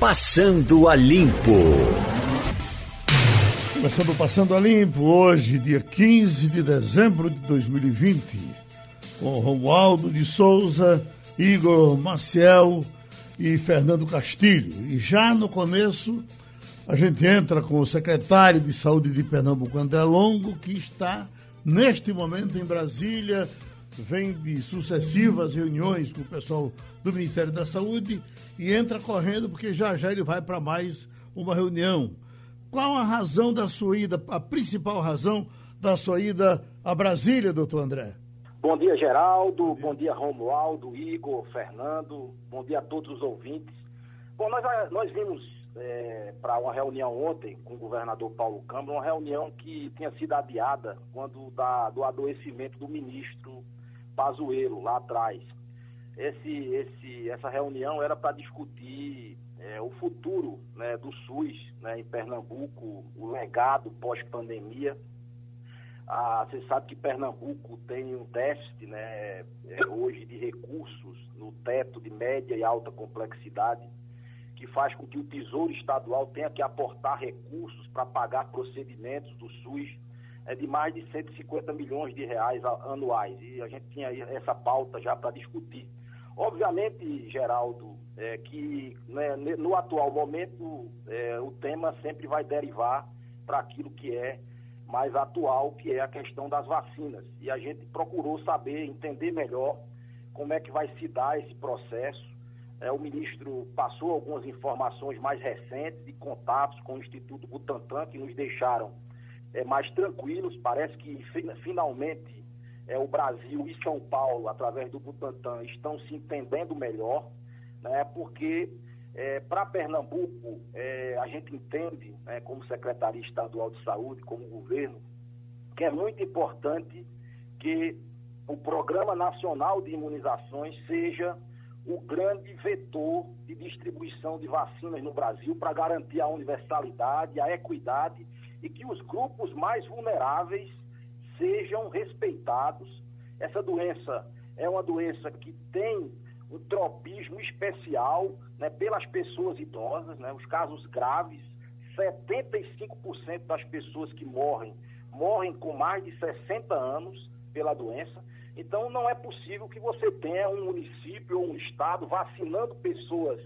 Passando a Limpo. Começando Passando a Limpo, hoje, dia 15 de dezembro de 2020, com Romualdo de Souza, Igor Maciel e Fernando Castilho. E já no começo, a gente entra com o secretário de Saúde de Pernambuco, André Longo, que está neste momento em Brasília, vem de sucessivas reuniões com o pessoal do Ministério da Saúde e entra correndo porque já já ele vai para mais uma reunião. Qual a razão da sua ida, a principal razão da sua ida a Brasília, doutor André? Bom dia, Geraldo. Bom dia, Bom dia Romualdo, Igor, Fernando. Bom dia a todos os ouvintes. Bom, nós, nós vimos é, para uma reunião ontem com o governador Paulo Câmara, uma reunião que tinha sido adiada quando da, do adoecimento do ministro Pazuello, lá atrás. Esse, esse, essa reunião era para discutir é, o futuro né, do SUS né, em Pernambuco, o legado pós-pandemia. Ah, você sabe que Pernambuco tem um déficit né, é, hoje de recursos no teto de média e alta complexidade, que faz com que o Tesouro Estadual tenha que aportar recursos para pagar procedimentos do SUS é de mais de 150 milhões de reais anuais. E a gente tinha essa pauta já para discutir. Obviamente, Geraldo, é, que né, no atual momento é, o tema sempre vai derivar para aquilo que é mais atual, que é a questão das vacinas. E a gente procurou saber, entender melhor como é que vai se dar esse processo. É, o ministro passou algumas informações mais recentes de contatos com o Instituto Butantan que nos deixaram é, mais tranquilos. Parece que finalmente é, o Brasil e São Paulo, através do Butantan, estão se entendendo melhor, né, porque é, para Pernambuco, é, a gente entende, né, como Secretaria Estadual de Saúde, como governo, que é muito importante que o Programa Nacional de Imunizações seja o grande vetor de distribuição de vacinas no Brasil para garantir a universalidade, a equidade e que os grupos mais vulneráveis sejam respeitados. Essa doença é uma doença que tem um tropismo especial né, pelas pessoas idosas, né, os casos graves, 75% das pessoas que morrem morrem com mais de 60 anos pela doença. Então não é possível que você tenha um município ou um estado vacinando pessoas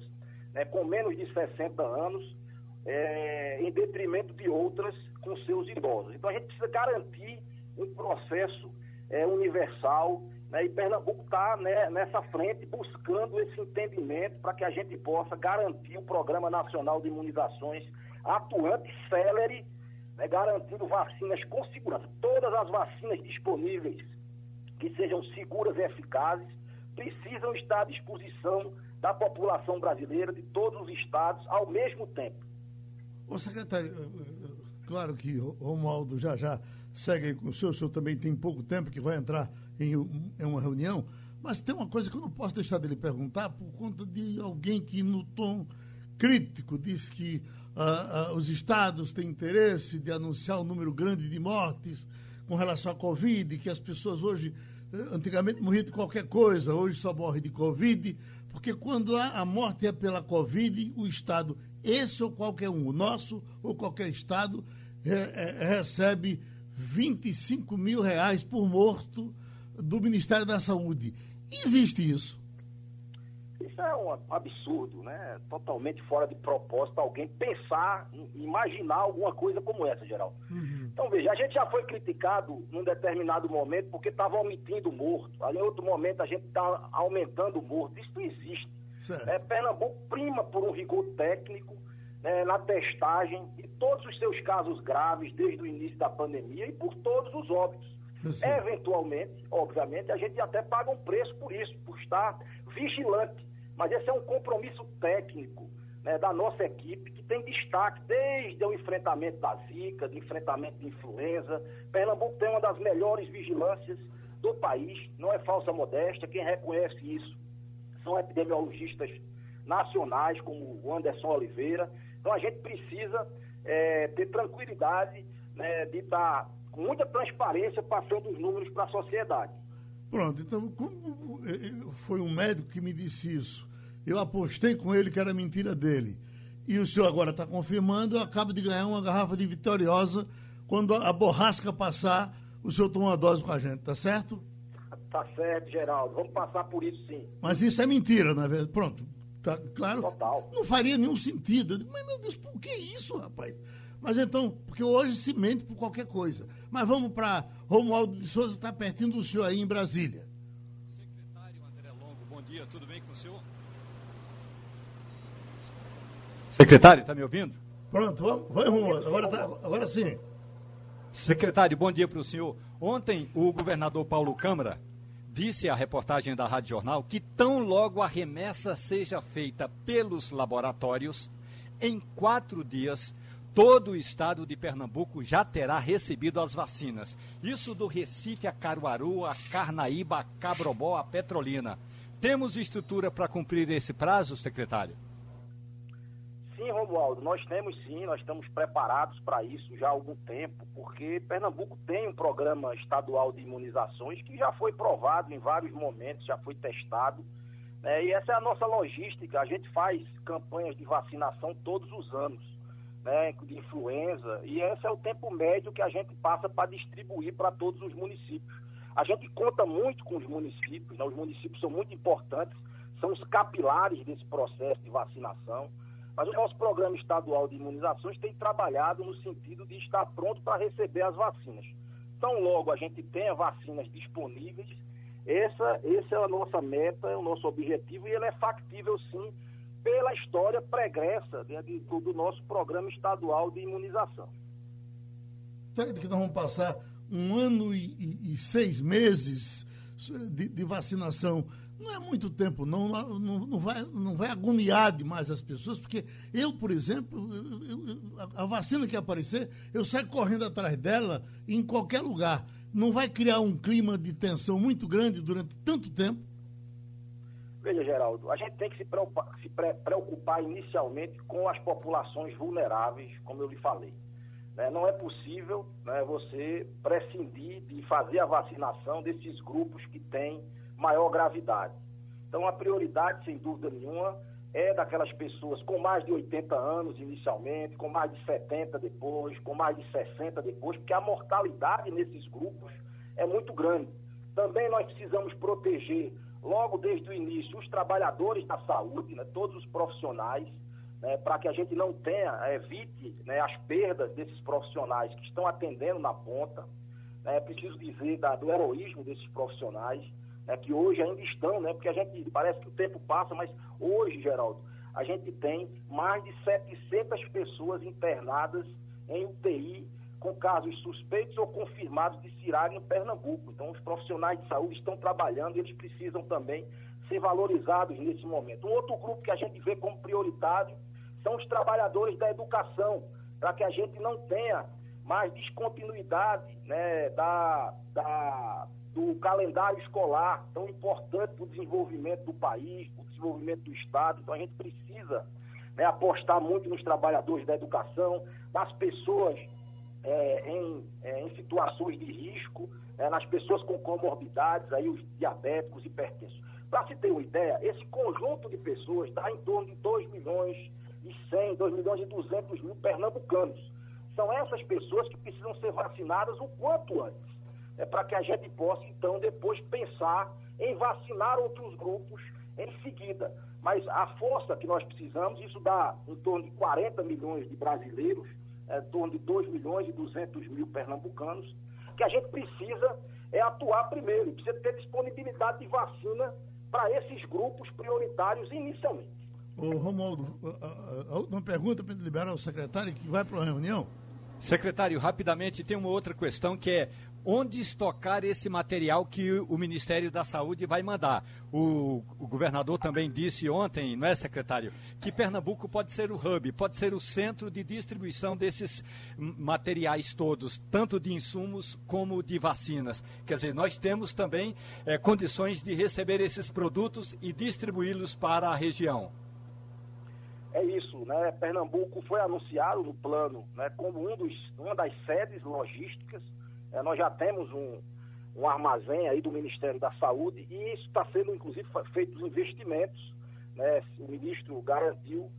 né, com menos de 60 anos é, em detrimento de outras com seus idosos. Então a gente precisa garantir um processo é, universal né, e Pernambuco está né, nessa frente buscando esse entendimento para que a gente possa garantir o Programa Nacional de Imunizações atuante, célere, né, garantindo vacinas com segurança. Todas as vacinas disponíveis que sejam seguras e eficazes precisam estar à disposição da população brasileira, de todos os estados, ao mesmo tempo. Ô secretário, claro que o Romualdo já já segue aí com o senhor, o senhor também tem pouco tempo que vai entrar em, uma reunião, mas tem uma coisa que eu não posso deixar dele perguntar por conta de alguém que no tom crítico diz que uh, uh, os estados têm interesse de anunciar um número grande de mortes com relação à Covid, que as pessoas hoje, eh, antigamente morriam de qualquer coisa, hoje só morre de Covid, porque quando a morte é pela Covid, o Estado esse ou qualquer um, o nosso ou qualquer estado, é, é, recebe 25 mil reais por morto do Ministério da Saúde. Existe isso? Isso é um absurdo, né? Totalmente fora de propósito alguém pensar, imaginar alguma coisa como essa, Geraldo. Uhum. Então, veja, a gente já foi criticado num determinado momento porque estava omitindo morto. Ali, em outro momento, a gente está aumentando o morto. Isso não existe. É, Pernambuco prima por um rigor técnico né, na testagem de todos os seus casos graves desde o início da pandemia e por todos os óbitos. Eventualmente, obviamente, a gente até paga um preço por isso, por estar vigilante. Mas esse é um compromisso técnico né, da nossa equipe, que tem destaque desde o enfrentamento da Zika, do enfrentamento de influenza. Pernambuco tem uma das melhores vigilâncias do país, não é falsa modéstia, quem reconhece isso são epidemiologistas nacionais, como o Anderson Oliveira. Então a gente precisa é, ter tranquilidade né, de estar com muita transparência passando os números para a sociedade. Pronto, então, como foi um médico que me disse isso, eu apostei com ele que era mentira dele. e o senhor agora está confirmando, eu acabo de ganhar uma garrafa de vitoriosa. Quando a borrasca passar, o senhor toma uma dose com a gente, tá certo? Tá certo, Geraldo. Vamos passar por isso sim. Mas isso é mentira, na é verdade. Pronto. Tá, claro. Total. Não faria nenhum sentido. Eu digo, mas, meu Deus, por que isso, rapaz? Mas então, porque hoje se mente por qualquer coisa. Mas vamos para Romualdo de Souza, está pertinho do senhor aí em Brasília. Secretário André Longo, bom dia, tudo bem com o senhor? Secretário, está me ouvindo? Pronto, vamos, vai, Romualdo. Agora, tá, agora sim. Secretário, bom dia para o senhor. Ontem, o governador Paulo Câmara disse à reportagem da Rádio Jornal que tão logo a remessa seja feita pelos laboratórios, em quatro dias, todo o estado de Pernambuco já terá recebido as vacinas. Isso do Recife a Caruaru, a Carnaíba, a Cabrobó, a Petrolina. Temos estrutura para cumprir esse prazo, secretário? Sim, Romualdo, nós temos sim, nós estamos preparados para isso já há algum tempo, porque Pernambuco tem um programa estadual de imunizações que já foi provado em vários momentos, já foi testado. Né? E essa é a nossa logística, a gente faz campanhas de vacinação todos os anos, né? de influenza, e esse é o tempo médio que a gente passa para distribuir para todos os municípios. A gente conta muito com os municípios, né? os municípios são muito importantes, são os capilares desse processo de vacinação. Mas o nosso programa estadual de imunizações tem trabalhado no sentido de estar pronto para receber as vacinas. Então, logo a gente tenha vacinas disponíveis, essa, essa é a nossa meta, é o nosso objetivo, e ele é factível sim pela história pregressa né, de, do nosso programa estadual de imunização. Será que nós vamos passar um ano e, e, e seis meses de, de vacinação não é muito tempo, não, não, não, vai, não vai agoniar demais as pessoas, porque eu, por exemplo, eu, eu, a, vacina que aparecer, eu saio correndo atrás dela em qualquer lugar. Não vai criar um clima de tensão muito grande durante tanto tempo? Veja, Geraldo, a gente tem que se preocupar, se preocupar inicialmente com as populações vulneráveis, como eu lhe falei. Né? Não é possível né, você prescindir de fazer a vacinação desses grupos que têm maior gravidade. Então, a prioridade, sem dúvida nenhuma, é daquelas pessoas com mais de 80 anos inicialmente, com mais de 70 depois, com mais de 60 depois, porque a mortalidade nesses grupos é muito grande. Também nós precisamos proteger, logo desde o início, os trabalhadores da saúde, né, todos os profissionais, né, para que a gente não tenha, evite né, as perdas desses profissionais que estão atendendo na ponta. É preciso dizer da, do heroísmo desses profissionais né, que hoje ainda estão, né, porque a gente parece que o tempo passa, mas hoje, Geraldo, a gente tem mais de 700 pessoas internadas em UTI com casos suspeitos ou confirmados de cirária em Pernambuco. Então, os profissionais de saúde estão trabalhando e eles precisam também ser valorizados nesse momento. Um outro grupo que a gente vê como prioritário são os trabalhadores da educação, para que a gente não tenha mais descontinuidade né, da, da, do calendário escolar, tão importante para o desenvolvimento do país, para o desenvolvimento do Estado. Então a gente precisa né, apostar muito nos trabalhadores da educação, nas pessoas é, em, é, em, situações de risco, é, nas pessoas com comorbidades, aí os diabéticos, hipertensos. Para se ter uma ideia, esse conjunto de pessoas dá em torno de 2 milhões e 100, 2 milhões e 200 mil pernambucanos. São essas pessoas que precisam ser vacinadas o quanto antes é, para que a gente possa, então, depois pensar em vacinar outros grupos em seguida. Mas a força que nós precisamos, isso dá em torno de 40 milhões de brasileiros, é, em torno de 2 milhões e 200 mil pernambucanos, que a gente precisa é atuar primeiro, precisa ter disponibilidade de vacina para esses grupos prioritários inicialmente. Ô, Romualdo, a, última pergunta para liberar o secretário que vai para uma reunião. Secretário, rapidamente, tem uma outra questão que é onde estocar esse material que o Ministério da Saúde vai mandar. O, o, governador também disse ontem, não é, secretário, que Pernambuco pode ser o hub, pode ser o centro de distribuição desses materiais todos, tanto de insumos como de vacinas. Quer dizer, nós temos também é, condições de receber esses produtos e distribuí-los para a região. É isso, né? Pernambuco foi anunciado no plano né, como um dos, uma das sedes logísticas é, nós já temos um, um armazém aí do Ministério da Saúde e isso está sendo, inclusive, feito investimentos. Né? O ministro garantiu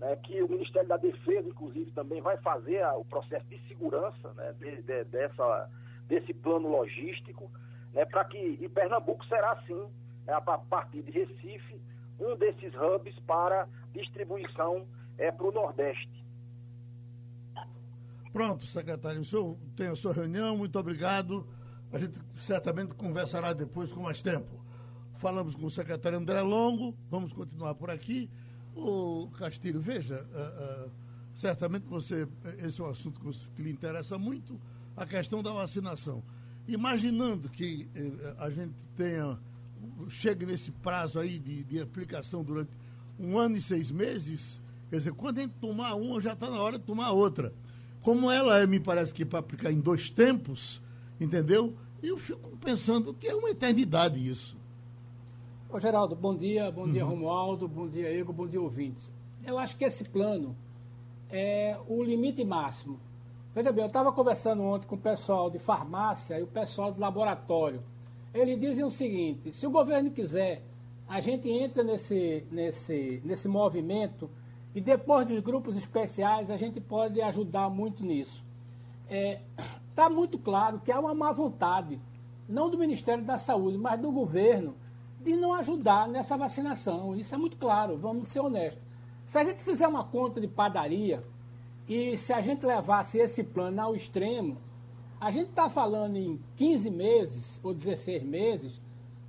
né, que o Ministério da Defesa, inclusive, também vai fazer a, o processo de segurança né, de, de, dessa, desse plano logístico, né, para que e Pernambuco será, sim, né, a partir de Recife, um desses hubs para distribuição é, para o Nordeste. Pronto, secretário, o senhor tem a sua reunião, muito obrigado. A gente certamente conversará depois com mais tempo. Falamos com o secretário André Longo, vamos continuar por aqui. O Castilho, veja, uh, uh, certamente você, esse é um assunto que lhe interessa muito, a questão da vacinação. Imaginando que uh, a gente tenha, chegue nesse prazo aí de, de aplicação durante um ano e seis meses, quer dizer, quando a gente tomar uma, já está na hora de tomar outra. Como ela é, me parece que para aplicar em dois tempos, entendeu? Eu fico pensando que é uma eternidade isso. Ô, Geraldo, bom dia, bom uhum. dia Romualdo, bom dia Igor, bom dia ouvintes. Eu acho que esse plano é o limite máximo. Veja bem, eu estava conversando ontem com o pessoal de farmácia e o pessoal do laboratório. Eles dizem o seguinte, se o governo quiser, a gente entra nesse, nesse, nesse movimento e depois dos grupos especiais a gente pode ajudar muito nisso. Está é, tá muito claro que há uma má vontade, não do Ministério da Saúde, mas do governo, de não ajudar nessa vacinação. Isso é muito claro, vamos ser honestos. Se a gente fizer uma conta de padaria e se a gente levasse esse plano ao extremo, a gente está falando em 15 meses ou 16 meses,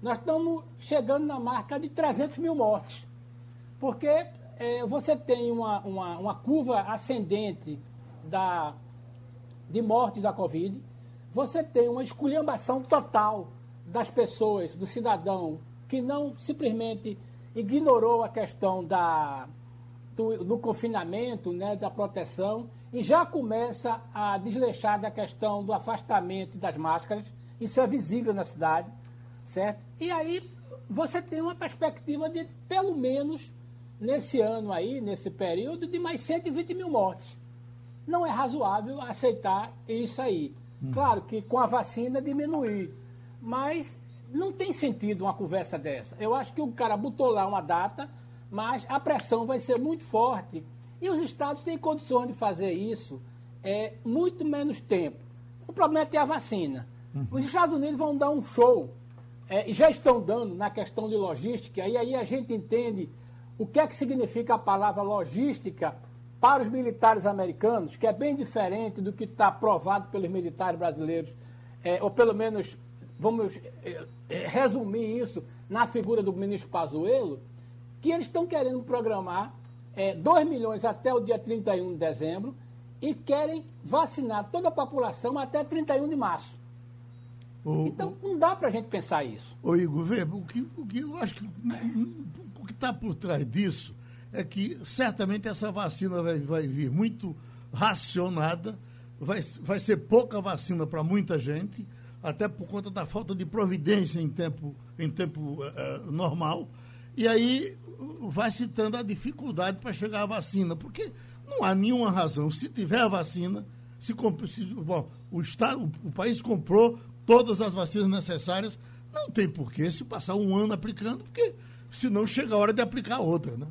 nós estamos chegando na marca de 300 mil mortes. Porque é, você tem uma, uma, uma curva ascendente da, de mortes da Covid, você tem uma esculhambação total das pessoas, do cidadão, que não simplesmente ignorou a questão da, do, do, confinamento, né, da proteção, e já começa a desleixar da questão do afastamento das máscaras. Isso é visível na cidade, certo? E aí você tem uma perspectiva de, pelo menos, nesse ano aí, nesse período, de mais 120 mil mortes. Não é razoável aceitar isso aí. Hum. Claro que com a vacina diminuir, mas não tem sentido uma conversa dessa. Eu acho que o cara botou lá uma data, mas a pressão vai ser muito forte. E os estados têm condições de fazer isso é, muito menos tempo. O problema é ter a vacina. Uhum. Os Estados Unidos vão dar um show, é, e já estão dando na questão de logística, e aí a gente entende o que é que significa a palavra logística para os militares americanos, que é bem diferente do que está aprovado pelos militares brasileiros, é, ou pelo menos vamos é, é, resumir isso na figura do ministro Pazuello, que eles estão querendo programar é, 2 milhões até o dia 31 de dezembro e querem vacinar toda a população até 31 de março. O, então, não dá para a gente pensar isso. Ô, Igor, vê, o que, o que eu acho que o que está por trás disso é que certamente essa vacina vai, vai vir muito racionada, vai, vai ser pouca vacina para muita gente, até por conta da falta de providência em tempo, em tempo uh, normal. E aí vai citando a dificuldade para chegar à vacina, porque não há nenhuma razão. Se tiver a vacina, se, se bom, o, estado, o país comprou todas as vacinas necessárias, não tem porquê se passar um ano aplicando, porque senão chega a hora de aplicar outra, né?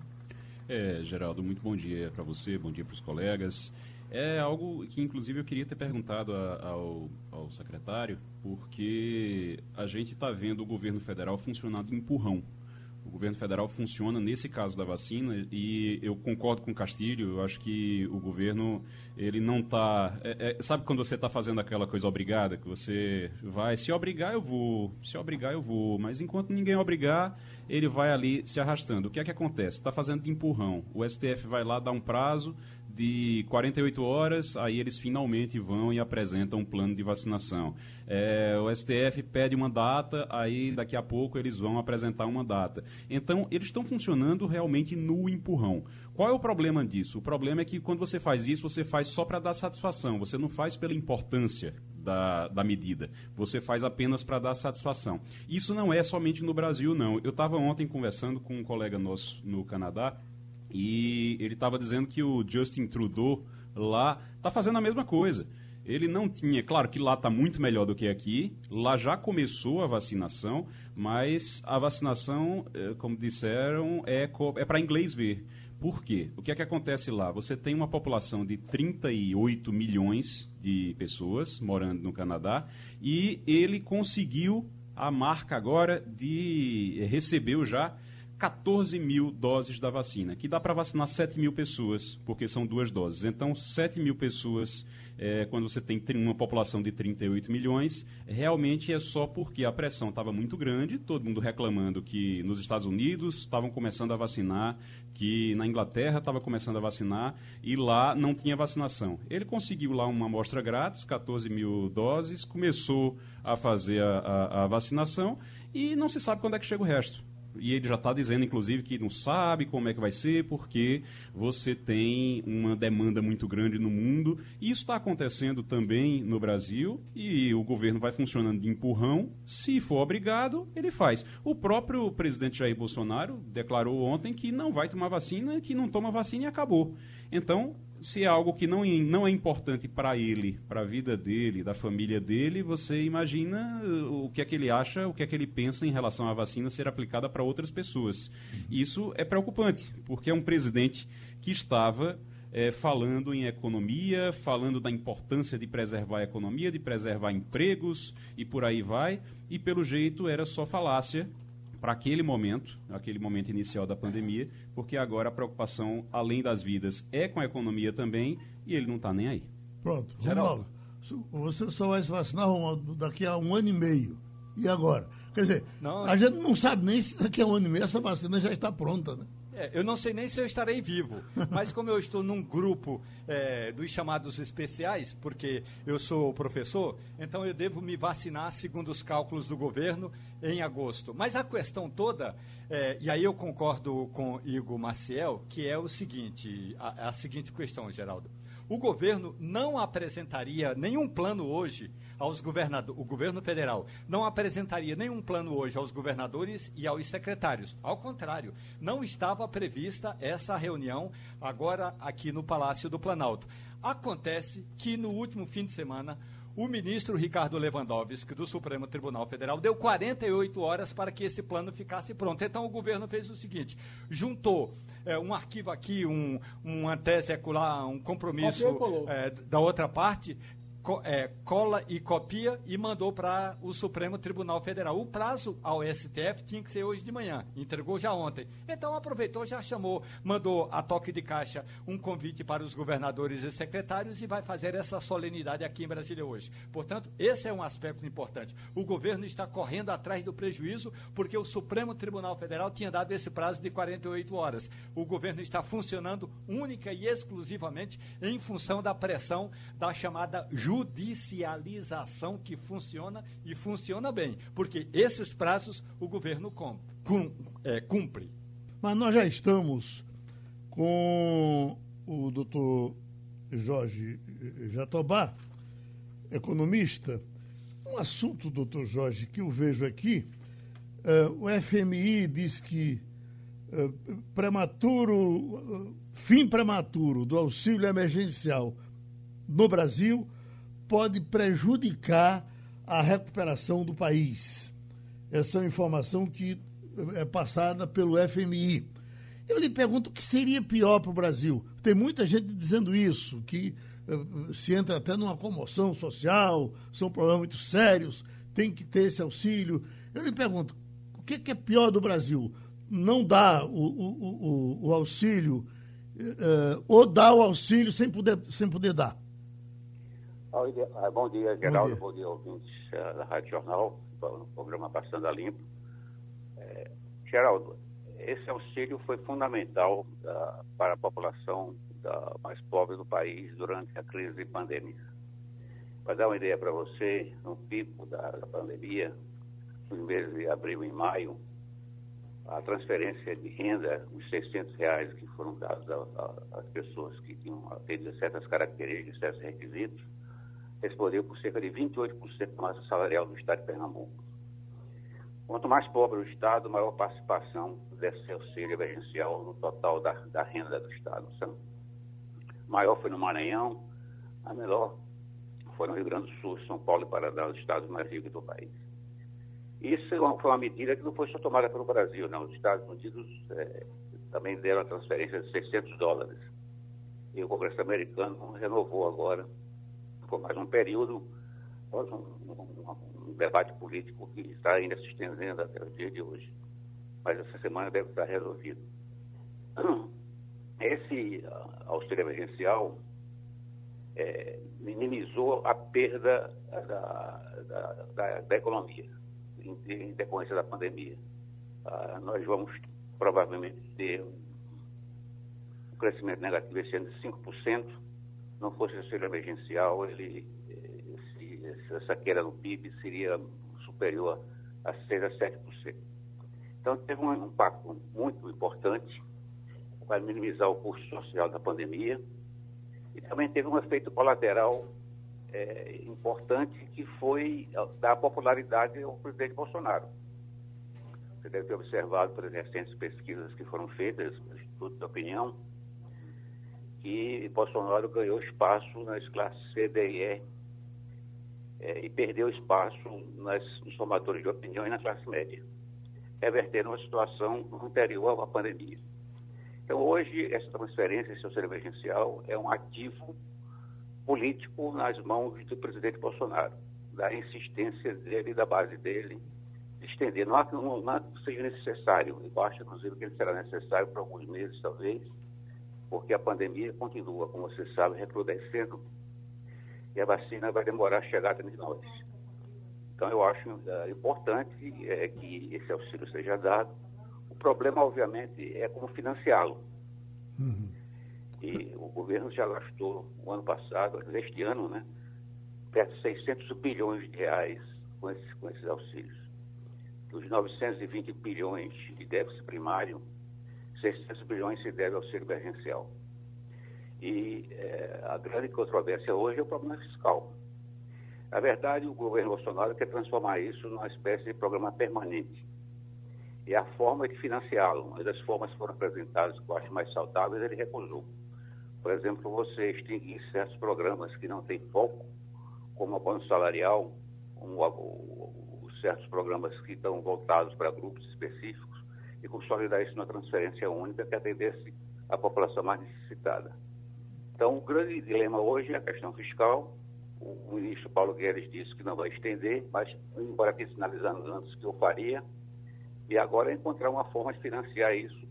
É, Geraldo, muito bom dia para você, bom dia para os colegas. É algo que, inclusive, eu queria ter perguntado a, ao, ao secretário, porque a gente está vendo o governo federal funcionando empurrão. O governo federal funciona nesse caso da vacina e eu concordo com o Castilho. Eu acho que o governo ele não está. É, é, sabe quando você está fazendo aquela coisa obrigada que você vai se obrigar eu vou, se obrigar eu vou, mas enquanto ninguém obrigar ele vai ali se arrastando. O que é que acontece? Está fazendo de empurrão. O STF vai lá dar um prazo, de 48 horas, aí eles finalmente vão e apresentam um plano de vacinação. É, o STF pede uma data, aí daqui a pouco eles vão apresentar uma data. Então, eles estão funcionando realmente no empurrão. Qual é o problema disso? O problema é que quando você faz isso, você faz só para dar satisfação, você não faz pela importância da, da, medida. Você faz apenas para dar satisfação. Isso não é somente no Brasil, não. Eu estava ontem conversando com um colega nosso no Canadá e ele estava dizendo que o Justin Trudeau lá está fazendo a mesma coisa. Ele não tinha, claro que lá está muito melhor do que aqui, lá já começou a vacinação, mas a vacinação, eh, como disseram, é, é para inglês ver Por quê? O que é que acontece lá? Você tem uma população de 38 milhões de pessoas morando no Canadá e ele conseguiu a marca agora de recebeu já 14 mil doses da vacina, que dá para vacinar 7 mil pessoas, porque são duas doses. Então, 7 mil pessoas é, quando você tem uma população de 38 milhões, realmente é só porque a pressão estava muito grande, todo mundo reclamando que nos Estados Unidos estavam começando a vacinar, que na Inglaterra estava começando a vacinar e lá não tinha vacinação. Ele conseguiu lá uma amostra grátis, 14 mil doses, começou a fazer a, a, a vacinação e não se sabe quando é que chega o resto e ele já está dizendo, inclusive, que não sabe como é que vai ser, porque você tem uma demanda muito grande no mundo. E isso está acontecendo também no Brasil, e o governo vai funcionando de empurrão. Se for obrigado, ele faz. O próprio presidente Jair Bolsonaro declarou ontem que não vai tomar vacina, que não toma vacina e acabou. Então, se é algo que não, não é importante para ele, para a vida dele, da família dele, você imagina uh, o que é que ele acha, o que é que ele pensa em relação à vacina ser aplicada para outras pessoas. Isso é preocupante, porque é um presidente que estava é, falando em economia, falando da importância de preservar a economia, de preservar empregos e por aí vai, e pelo jeito era só falácia para aquele momento, aquele momento inicial da pandemia, porque agora a preocupação, além das vidas, é com a economia também e ele não está nem aí. Pronto. Romualdo, você só vai se vacinar, Romualdo, daqui a um ano e meio. E agora? Quer dizer, não, a gente não sabe nem se daqui a um ano e meio essa vacina já está pronta, né? É, eu não sei nem se eu estarei vivo, mas como eu estou num grupo é, dos chamados especiais, porque eu sou professor, então eu devo me vacinar segundo os cálculos do governo em agosto. Mas a questão toda, é, e aí eu concordo com Igor Maciel, que é o seguinte, a, a seguinte questão, Geraldo. O governo não apresentaria nenhum plano hoje aos governadores, o governo federal não apresentaria nenhum plano hoje aos governadores e aos secretários. Ao contrário, não estava prevista essa reunião agora aqui no Palácio do Planalto. Acontece que no último fim de semana o ministro Ricardo Lewandowski, do Supremo Tribunal Federal, deu 48 horas para que esse plano ficasse pronto. Então, o governo fez o seguinte: juntou é, um arquivo aqui, um, uma tese um compromisso é, da outra parte, co, é, cola e copia e mandou para o Supremo Tribunal Federal. O prazo ao STF tinha que ser hoje de manhã, entregou já ontem. Então aproveitou, já chamou, mandou a toque de caixa um convite para os governadores e secretários e vai fazer essa solenidade aqui em Brasília hoje. Portanto, esse é um aspecto importante. O governo está correndo atrás do prejuízo porque o Supremo Tribunal Federal tinha dado esse prazo de 48 horas. O governo está funcionando única e exclusivamente em função da pressão da chamada justiça judicialização que funciona e funciona bem, porque esses prazos o governo é, cumpre. Mas nós já estamos com o doutor Jorge Jatobá, economista. Um assunto, doutor Jorge, que eu vejo aqui, uh, o FMI diz que uh, prematuro, uh, fim prematuro do auxílio emergencial no Brasil pode prejudicar a recuperação do país. Essa é uma informação que é passada pelo FMI. Eu lhe pergunto o que seria pior para o Brasil. Tem muita gente dizendo isso, que uh, se entra até numa comoção social, são problemas muito sérios, tem que ter esse auxílio. Eu lhe pergunto, o que, que é pior do Brasil? Não dar o, o, o, o auxílio uh, ou dar o auxílio sem poder, sem poder dar? Ah, bom dia, Geraldo. Bom dia, bom dia ouvintes uh, da Rádio Jornal, no programa Passando a Limpo. É, Geraldo, esse auxílio foi fundamental uh, para a população da, mais pobre do país durante a crise pandêmica. Para dar uma ideia para você, no pico da, da pandemia, nos meses de abril e maio, a transferência de renda, os 600 reais que foram dados às pessoas que tinham atendido certas características, certos requisitos, respondeu por cerca de 28% da massa salarial do Estado de Pernambuco. Quanto mais pobre o Estado, maior participação desse auxílio emergencial no total da, da renda do Estado. maior foi no Maranhão, a menor foi no Rio Grande do Sul, São Paulo e Paraná, os estados mais ricos do país. Isso foi uma medida que não foi só tomada pelo Brasil, não. Os Estados Unidos é, também deram a transferência de 600 dólares. E o Congresso americano renovou agora, por mais um período, um, um, um, debate político que está ainda se estendendo até o dia de hoje. Mas essa semana deve estar resolvido. Esse ah, auxílio emergencial é, minimizou a perda da, da, da, da economia em, em, decorrência da pandemia. Ah, nós vamos provavelmente ter um crescimento negativo esse ano de 5%. Não fosse auxílio emergencial, ele, esse, essa queda no PIB seria superior a 6% a 7%. Então, teve um impacto muito importante para minimizar o custo social da pandemia e também teve um efeito colateral é, importante que foi dar popularidade ao presidente Bolsonaro. Você deve ter observado por recentes pesquisas que foram feitas no Instituto de Opinião que Bolsonaro ganhou espaço nas classes C, D e E é, e perdeu espaço nas, nos formadores de opinião e na classe média, revertendo uma situação anterior à pandemia. Então, hoje, essa transferência, esse auxílio emergencial, é um ativo político nas mãos do presidente Bolsonaro, da insistência dele, da base dele, de estender. Não há, que seja necessário, eu acho, inclusive, que ele será necessário por alguns meses, talvez, porque a pandemia continua, como você sabe, recrudescendo e a vacina vai demorar a chegar até nós. Então, eu acho uh, importante é, que esse auxílio seja dado problema, obviamente, é como financiá-lo. Uhum. E o governo já gastou, o ano passado, este ano, né, perto de 600 bilhões de reais com esses, com esses auxílios. Dos 920 bilhões de déficit primário, 600 bilhões se deve ao auxílio emergencial. E é, a grande controvérsia hoje é o problema fiscal. Na verdade, o governo Bolsonaro quer transformar isso numa espécie de programa permanente e a forma de financiá-lo. Uma das formas que foram apresentadas que eu acho mais saudáveis, ele recusou. Por exemplo, você extinguir certos programas que não têm foco, como o bônus salarial, como o, certos programas que estão voltados para grupos específicos, e consolidar isso numa transferência única que atendesse a população mais necessitada. Então, o grande dilema hoje é a questão fiscal. O ministro Paulo Guedes disse que não vai estender, mas, embora tenha sinalizando antes que eu faria, e agora é encontrar uma forma de financiar isso,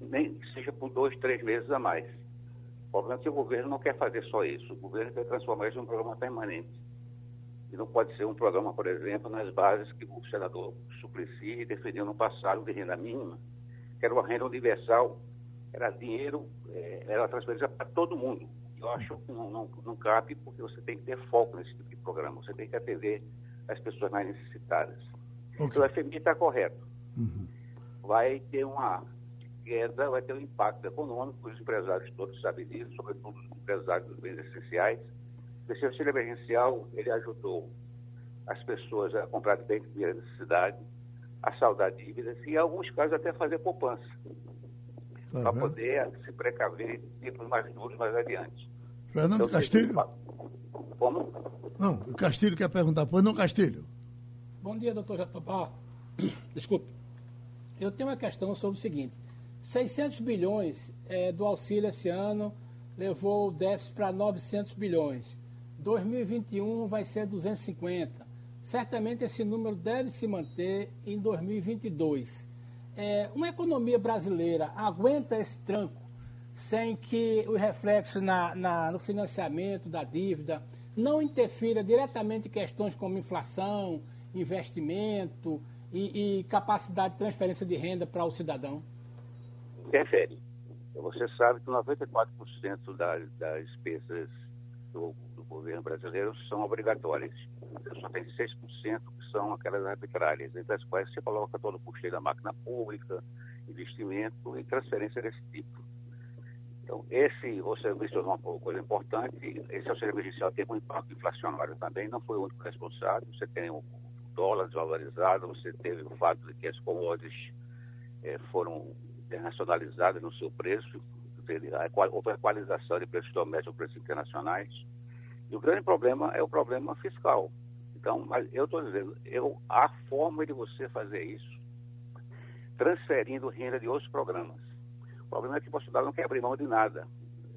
nem que seja por dois, três meses a mais. O problema é que o governo não quer fazer só isso. O governo quer transformar isso em um programa permanente. E não pode ser um programa, por exemplo, nas bases que o senador Suplicy defendeu no passado de renda mínima, que era uma renda universal, era dinheiro, é, era transferência para todo mundo. Eu acho que não, não, não cabe, porque você tem que ter foco nesse tipo de programa, você tem que atender as pessoas mais necessitadas. Okay. Então, o FMI está correto. Uhum. Vai ter uma queda, vai ter um impacto econômico, os empresários todos sabem disso, sobretudo os empresários dos bens essenciais. Esse auxílio emergencial, ele ajudou as pessoas a comprar bens de primeira necessidade, a saldar dívidas e, em alguns casos, até fazer poupança, tá para poder se precaver em tempos mais duros mais adiante. Fernando então, Castilho. Como? Não, o Castilho quer perguntar. Pois não, Castilho? Bom dia, doutor Jatobá. Desculpe eu tenho uma questão sobre o seguinte: 600 bilhões é, do auxílio esse ano levou o déficit para 900 bilhões. 2021 vai ser 250. Certamente esse número deve se manter em 2022. É, uma economia brasileira aguenta esse tranco sem que o reflexo na, na, no financiamento da dívida não interfira diretamente em questões como inflação, investimento, e, e capacidade de transferência de renda para o cidadão? Interfere. Você sabe que 94% das, das despesas do, do, governo brasileiro são obrigatórias. Só tem 6% que são aquelas arbitrárias, entre as quais você coloca todo o custeio da máquina pública, investimento e transferência desse tipo. Então, esse, você mencionou uma coisa importante, esse auxílio emergencial tem um impacto inflacionário também, não foi o único responsável, você tem o dólar desvalorizado, você teve o fato de que as commodities eh, foram internacionalizadas no seu preço, houve a equalização de preços domésticos e preços internacionais. E o grande problema é o problema fiscal. Então, mas eu estou dizendo, eu, há forma de você fazer isso transferindo renda de outros programas. problema é que Bolsonaro não quer abrir mão de nada.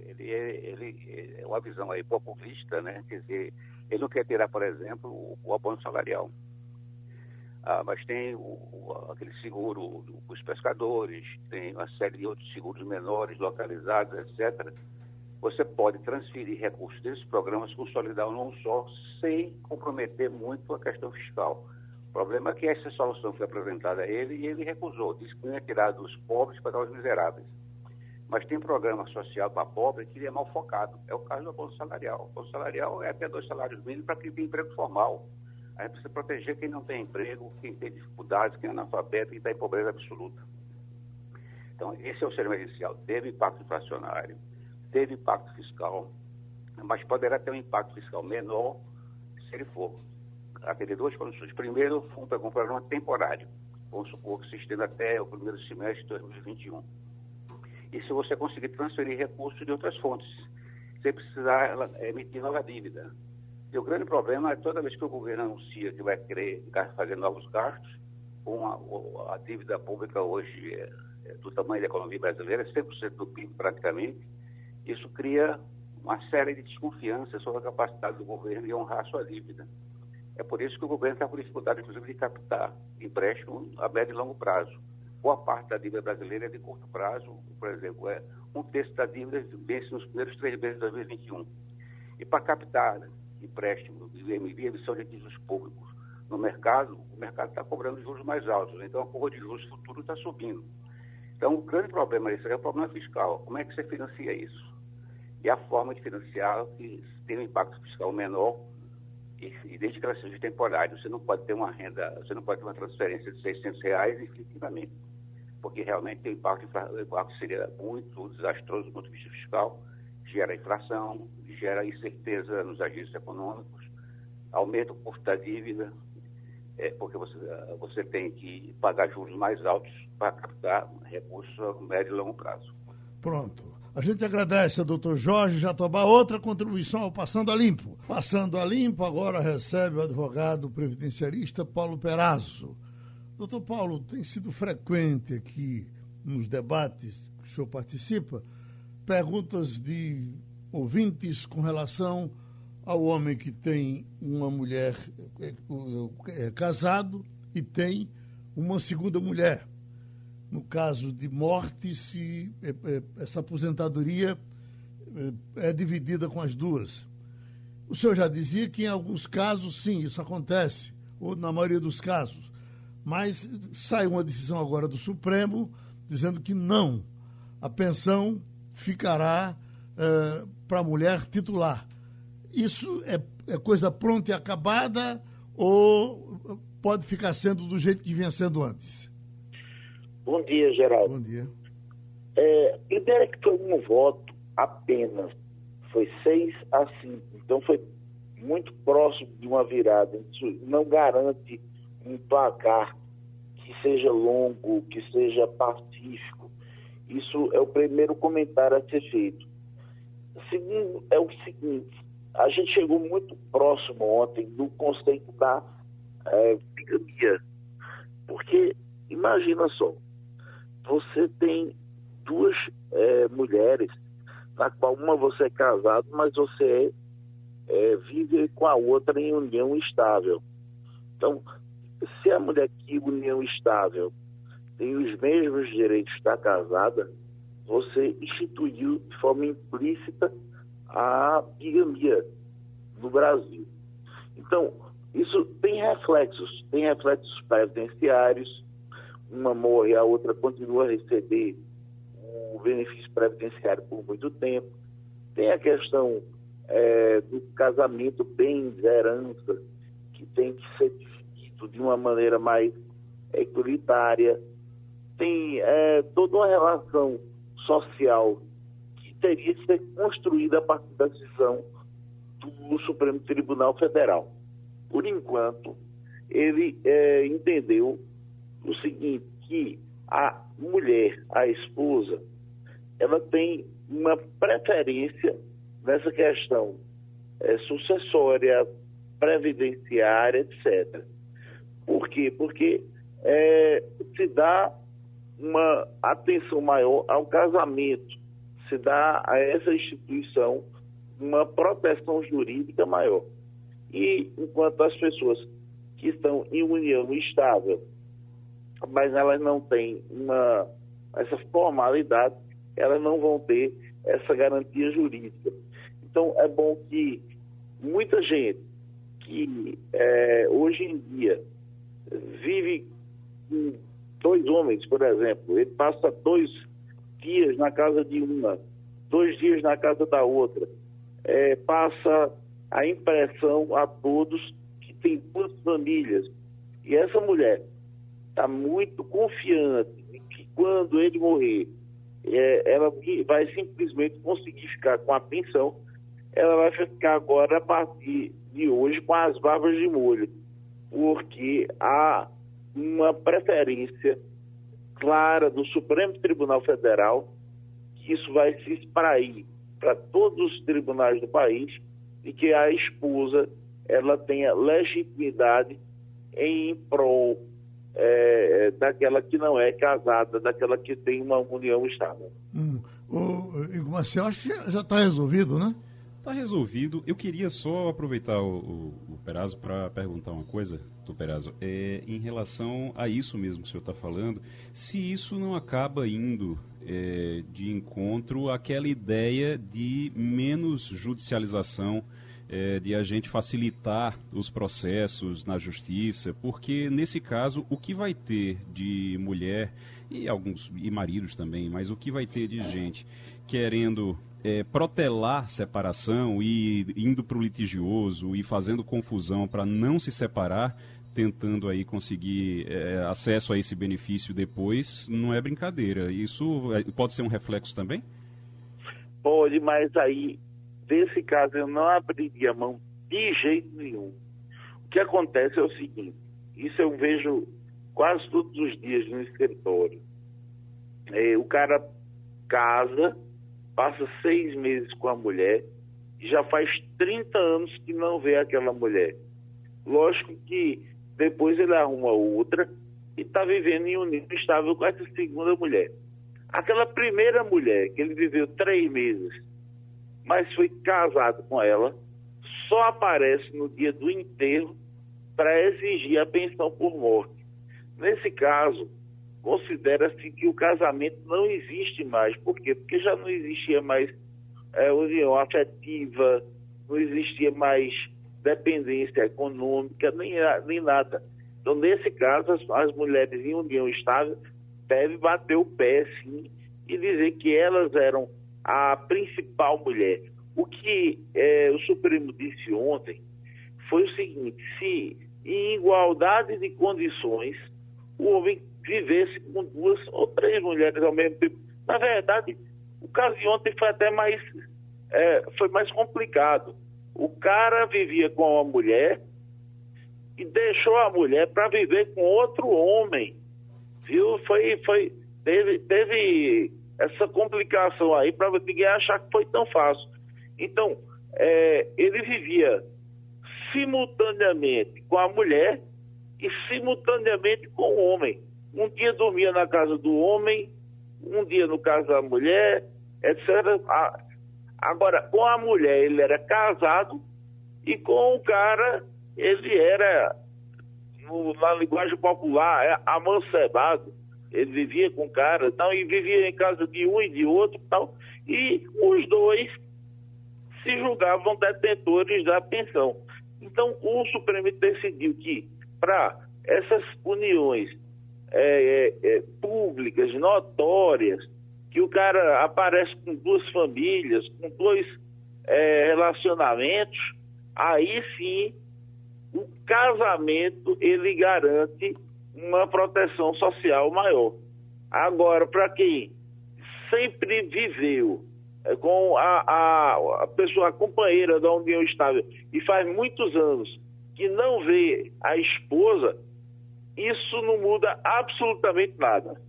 Ele, ele é uma visão aí populista, né? Quer dizer, ele não quer tirar, por exemplo, o, o abono salarial. Ah, mas tem o, o, aquele seguro dos pescadores, tem uma série de outros seguros menores, localizados, etc. Você pode transferir recursos desses programas, consolidar um só, sem comprometer muito a questão fiscal. O problema é que essa solução foi apresentada a ele e ele recusou, disse que ia tirar dos pobres para dar aos miseráveis. Mas tem programa social para pobre que é mal focado. É o caso do abono salarial. O abono salarial é até dois salários mínimos para quem tem emprego formal. A gente precisa proteger quem não tem emprego, quem tem dificuldades, quem é analfabeto, quem está em pobreza absoluta. Então, esse é o auxílio emergencial. Teve impacto inflacionário, teve impacto fiscal, mas poderá ter um impacto fiscal menor se ele for aquele duas condições. Primeiro, foi um programa temporário. Vamos supor que se estenda até o primeiro semestre de 2021. E se você conseguir transferir recursos de outras fontes, sem precisar emitir nova dívida. E o grande problema é toda vez que o governo anuncia que vai querer fazer novos gastos, com a, dívida pública hoje é, é do tamanho da economia brasileira, 100% do PIB praticamente, isso cria uma série de desconfianças sobre a capacidade do governo de honrar sua dívida. É por isso que o governo está com dificuldade, inclusive, de captar empréstimo a médio e longo prazo. Boa parte da dívida brasileira é de curto prazo, por exemplo, é um terço da dívida vence nos primeiros três meses de 2021. E para captar empréstimo IMB, emissão de títulos públicos no mercado, o mercado está cobrando juros mais altos, então a curva de juros futuro está subindo. Então, o grande problema é o problema fiscal. Como é que você financia isso? E a forma de financiar que tem um impacto fiscal menor e, desde que ela seja temporária, você não pode ter uma renda, você não pode ter uma transferência de 600 reais definitivamente, porque realmente o impacto, o impacto seria muito desastroso do ponto de vista fiscal, gera inflação, gera incerteza nos agentes econômicos, aumenta o custo da dívida, é, porque você, você tem que pagar juros mais altos para captar recursos a médio e longo prazo. Pronto. A gente agradece ao doutor Jorge Jatobá. Outra contribuição ao Passando a Limpo. Passando a Limpo agora recebe o advogado previdenciarista Paulo Perazzo. Doutor Paulo, tem sido frequente aqui nos debates que o senhor participa perguntas de ouvintes com relação ao homem que tem uma mulher é, é, é casado e tem uma segunda mulher no caso de morte, se é, é, essa aposentadoria é, é dividida com as duas. O senhor já dizia que em alguns casos, sim, isso acontece, ou na maioria dos casos. Mas sai uma decisão agora do Supremo dizendo que não, a pensão ficará uh, para a mulher titular. Isso é, é, coisa pronta e acabada ou pode ficar sendo do jeito que vinha sendo antes? Bom dia, Geraldo. Bom dia. É, primeiro é que foi um voto apenas. Foi seis a cinco. Então foi muito próximo de uma virada. Isso não garante um placar que seja longo, que seja pacífico. Isso é o primeiro comentário a ser feito. Segundo, é o seguinte, a gente chegou muito próximo ontem do conceito da é, bigamia. Porque, imagina só, você tem duas é, mulheres, na qual uma você é casado, mas você é, vive com a outra em união estável. Então, se a mulher que união estável tem os mesmos direitos da casada, você instituiu de forma implícita a bigamia no Brasil. Então, isso tem reflexos, tem reflexos previdenciários, uma morre, a outra continua a receber o benefício previdenciário por muito tempo. Tem a questão é, do casamento bem herança, que tem que ser dividido de uma maneira mais equilitária. Tem é, toda uma relação social que teria que ser construída a partir da decisão do Supremo Tribunal Federal. Por enquanto, ele é, entendeu o seguinte, que a mulher, a esposa, ela tem uma preferência nessa questão é, sucessória, previdenciária, etc. Por quê? Porque é, se dá uma atenção maior ao casamento, se dá a essa instituição uma proteção jurídica maior. E enquanto as pessoas que estão em união estável, mas elas não têm uma, essa formalidade, elas não vão ter essa garantia jurídica. Então, é bom que muita gente que é, hoje em dia vive com dois homens, por exemplo, ele passa dois dias na casa de uma, dois dias na casa da outra, é, passa a impressão a todos que tem duas famílias. E essa mulher está muito confiante que quando ele morrer, é, ela vai simplesmente conseguir ficar com a pensão, ela vai ficar agora a partir de hoje com as barbas de molho, porque há uma preferência clara do Supremo Tribunal Federal que isso vai se esprair para todos os tribunais do país e que a esposa ela tenha legitimidade em prol é, daquela que não é casada, daquela que tem uma união estável. Hum. O, Igor Marcelo, acho que já está resolvido, né? Está resolvido. Eu queria só aproveitar o, o, o Perazzo para perguntar uma coisa, do Perazzo. É, em relação a isso mesmo que o senhor está falando, se isso não acaba indo é, de encontro àquela ideia de menos judicialização, é, de a gente facilitar os processos na justiça, porque nesse caso o que vai ter de mulher e alguns e maridos também, mas o que vai ter de gente querendo é, protelar separação e indo para o litigioso e fazendo confusão para não se separar, tentando aí conseguir é, acesso a esse benefício depois, não é brincadeira. Isso é, pode ser um reflexo também? Pode, mas aí, nesse caso, eu não abriria mão de jeito nenhum. O que acontece é o seguinte, isso eu vejo quase todos os dias no escritório. É, o cara casa, passa seis meses com a mulher e já faz 30 anos que não vê aquela mulher. Lógico que depois ele arruma outra e está vivendo em união estável com essa segunda mulher. Aquela primeira mulher que ele viveu três meses, mas foi casado com ela, só aparece no dia do enterro para exigir a pensão por morte. Nesse caso, considera-se que o casamento não existe mais. Por quê? Porque já não existia mais é, união afetiva, não existia mais dependência econômica, nem, nem nada. Então, nesse caso, as, as mulheres em união estável devem bater o pé, sim, e dizer que elas eram a principal mulher. O que é, o Supremo disse ontem foi o seguinte: se em igualdade de condições o homem vivesse com duas ou três mulheres ao mesmo tempo. Na verdade, o caso de ontem foi até mais, é, foi mais complicado. O cara vivia com uma mulher e deixou a mulher para viver com outro homem. Viu? Foi, foi, teve, teve essa complicação aí para ninguém achar que foi tão fácil. Então, é, ele vivia simultaneamente com a mulher e simultaneamente com o homem. Um dia dormia na casa do homem, um dia no caso da mulher, etc. Agora, com a mulher ele era casado e com o cara ele era, na linguagem popular, é amancebado. Ele vivia com cara tal, e vivia em casa de um e de outro tal. E os dois se julgavam detentores da pensão. Então, o Supremo decidiu que, para essas uniões é, é, é, públicas, notórias, que o cara aparece com duas famílias, com dois é, relacionamentos, aí sim o casamento ele garante uma proteção social maior. Agora, para quem sempre viveu é, com a, a, a pessoa a companheira da união estável e faz muitos anos que não vê a esposa, isso não muda absolutamente nada.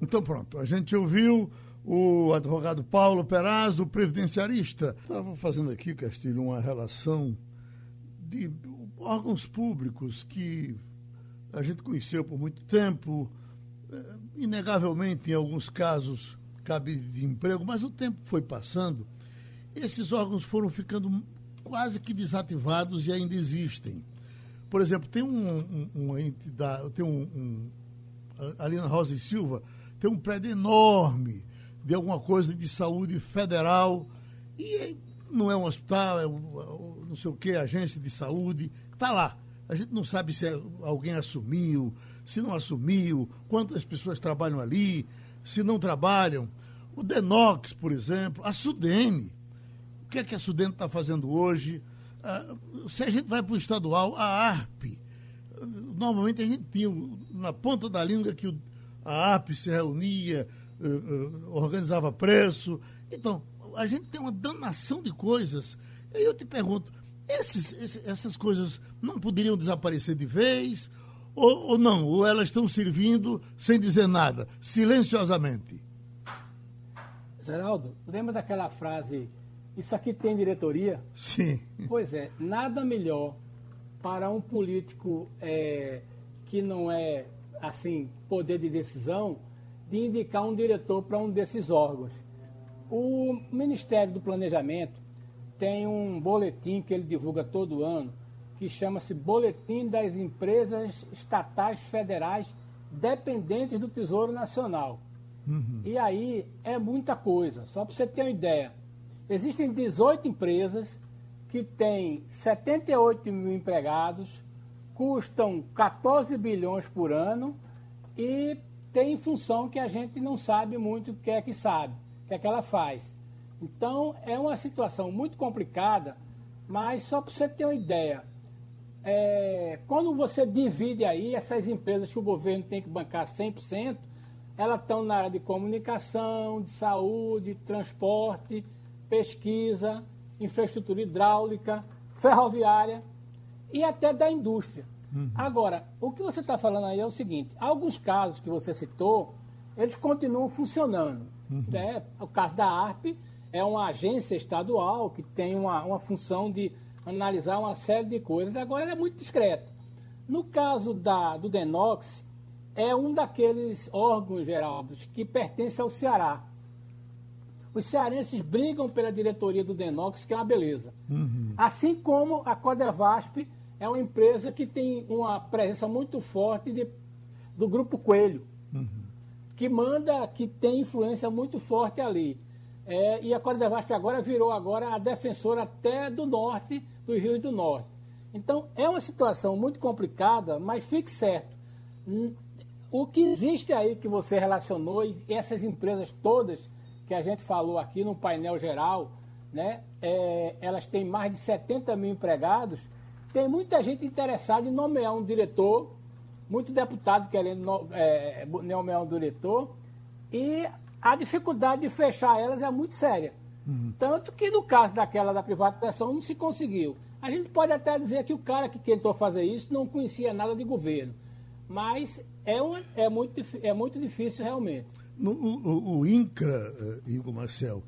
Então pronto, a gente ouviu o advogado Paulo Peraz, do previdenciarista. Estava fazendo aqui, Castilho, uma relação de órgãos públicos que a gente conheceu por muito tempo, eh, inegavelmente, em alguns casos, cabe de emprego, mas o tempo foi passando, esses órgãos foram ficando quase que desativados e ainda existem. Por exemplo, tem um, um, uma entidade, tem um, um ali na Rosa e Silva, tem um prédio enorme de alguma coisa de saúde federal e não é um hospital, é um, não sei o que, agência de saúde, está lá. A gente não sabe se é, alguém assumiu, se não assumiu, quantas pessoas trabalham ali, se não trabalham. O Denox, por exemplo, a Sudene. O que é que a Sudene está fazendo hoje? Ah, se a gente vai para o estadual, a ARP. Normalmente a gente tinha na ponta da língua que a ARP se reunia, uh, uh, organizava preço. Então, a gente tem uma danação de coisas. E eu te pergunto, esses, esses, essas coisas não poderiam desaparecer de vez? Ou, ou não? Ou elas estão servindo sem dizer nada, silenciosamente? Geraldo, lembra daquela frase, isso aqui tem diretoria? Sim. Pois é, nada melhor para um político é, que não é, assim, poder de decisão, de indicar um diretor para um desses órgãos. O Ministério do Planejamento tem um boletim que ele divulga todo ano, que chama-se Boletim das Empresas Estatais Federais Dependentes do Tesouro Nacional. Uhum. E aí é muita coisa. Só para você ter uma ideia, existem 18 empresas que têm 78 mil empregados, custam 14 bilhões por ano e tem função que a gente não sabe muito o que é que sabe, o que é que ela faz. Então, é uma situação muito complicada, mas só para você ter uma ideia, é, quando você divide aí essas empresas que o governo tem que bancar 100%, elas estão na área de comunicação, de saúde, transporte, pesquisa, infraestrutura hidráulica, ferroviária e até da indústria. Uhum. Agora, o que você está falando aí é o seguinte: alguns casos que você citou, eles continuam funcionando. Uhum. Né? O caso da ARP é uma agência estadual que tem uma, uma função de analisar uma série de coisas, agora ela é muito discreta. No caso da, do Denox, é um daqueles órgãos, Geraldos, que pertence ao Ceará. Os cearenses brigam pela diretoria do Denox, que é uma beleza. Uhum. Assim como a Codevasp é uma empresa que tem uma presença muito forte de, do Grupo Coelho, uhum. que manda, que tem influência muito forte ali. É, e a Codevasp agora virou agora a defensora até do norte, do Rio do Norte. Então, é uma situação muito complicada, mas fique certo. O que existe aí que você relacionou, e essas empresas todas que a gente falou aqui no painel geral, né, é, elas têm mais de 70 mil empregados, tem muita gente interessada em nomear um diretor, muito deputado querendo é, nomear um diretor, e a dificuldade de fechar elas é muito séria. Uhum. Tanto que no caso daquela da privatização não se conseguiu. A gente pode até dizer que o cara que tentou fazer isso não conhecia nada de governo. Mas é, uma, é, muito, é muito difícil realmente. No, o, o, INCRA, uh, Igor Marcel,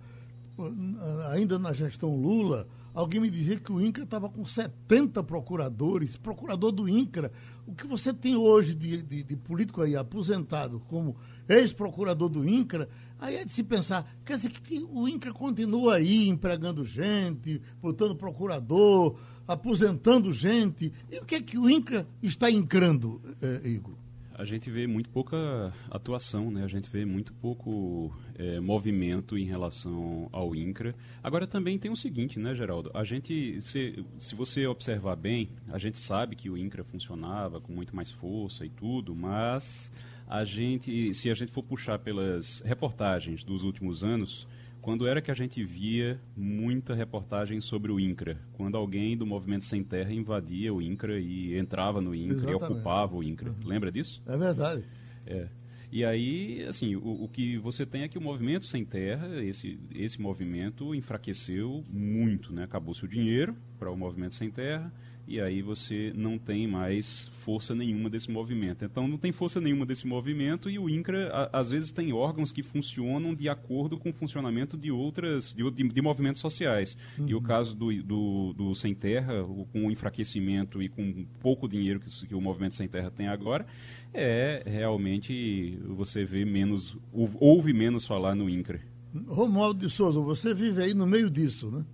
ainda na gestão Lula, alguém me dizia que o INCRA estava com 70 procuradores, procurador do INCRA. O que você tem hoje de, de, de político aí aposentado como ex-procurador do INCRA, aí é de se pensar, quer dizer que o INCRA continua aí empregando gente, botando procurador, aposentando gente. E o que é que o INCRA está encrando, eh, Igor? a gente vê muito pouca atuação, né? A gente vê muito pouco é, movimento em relação ao INCRA. Agora também tem o seguinte, né, Geraldo? A gente, se, se você observar bem, a gente sabe que o INCRA funcionava com muito mais força e tudo, mas a gente, se a gente for puxar pelas reportagens dos últimos anos, quando era que a gente via muita reportagem sobre o INCRA? Quando alguém do Movimento Sem Terra invadia o INCRA e entrava no INCRA Exatamente. e ocupava o INCRA. Uhum. Lembra disso? É verdade. É. E aí, assim, o, o, que você tem é que o Movimento Sem Terra, esse, esse movimento enfraqueceu muito, né? Acabou-se o dinheiro para o Movimento Sem Terra e aí você não tem mais força nenhuma desse movimento. Então não tem força nenhuma desse movimento e o INCRA a, às vezes tem órgãos que funcionam de acordo com o funcionamento de outras de, de, de movimentos sociais. Uhum. E o caso do, do, do, Sem Terra, o, com o enfraquecimento e com pouco dinheiro que, que o movimento Sem Terra tem agora, é realmente você vê menos ouve menos falar no INCRA. Romualdo de Souza, você vive aí no meio disso, né?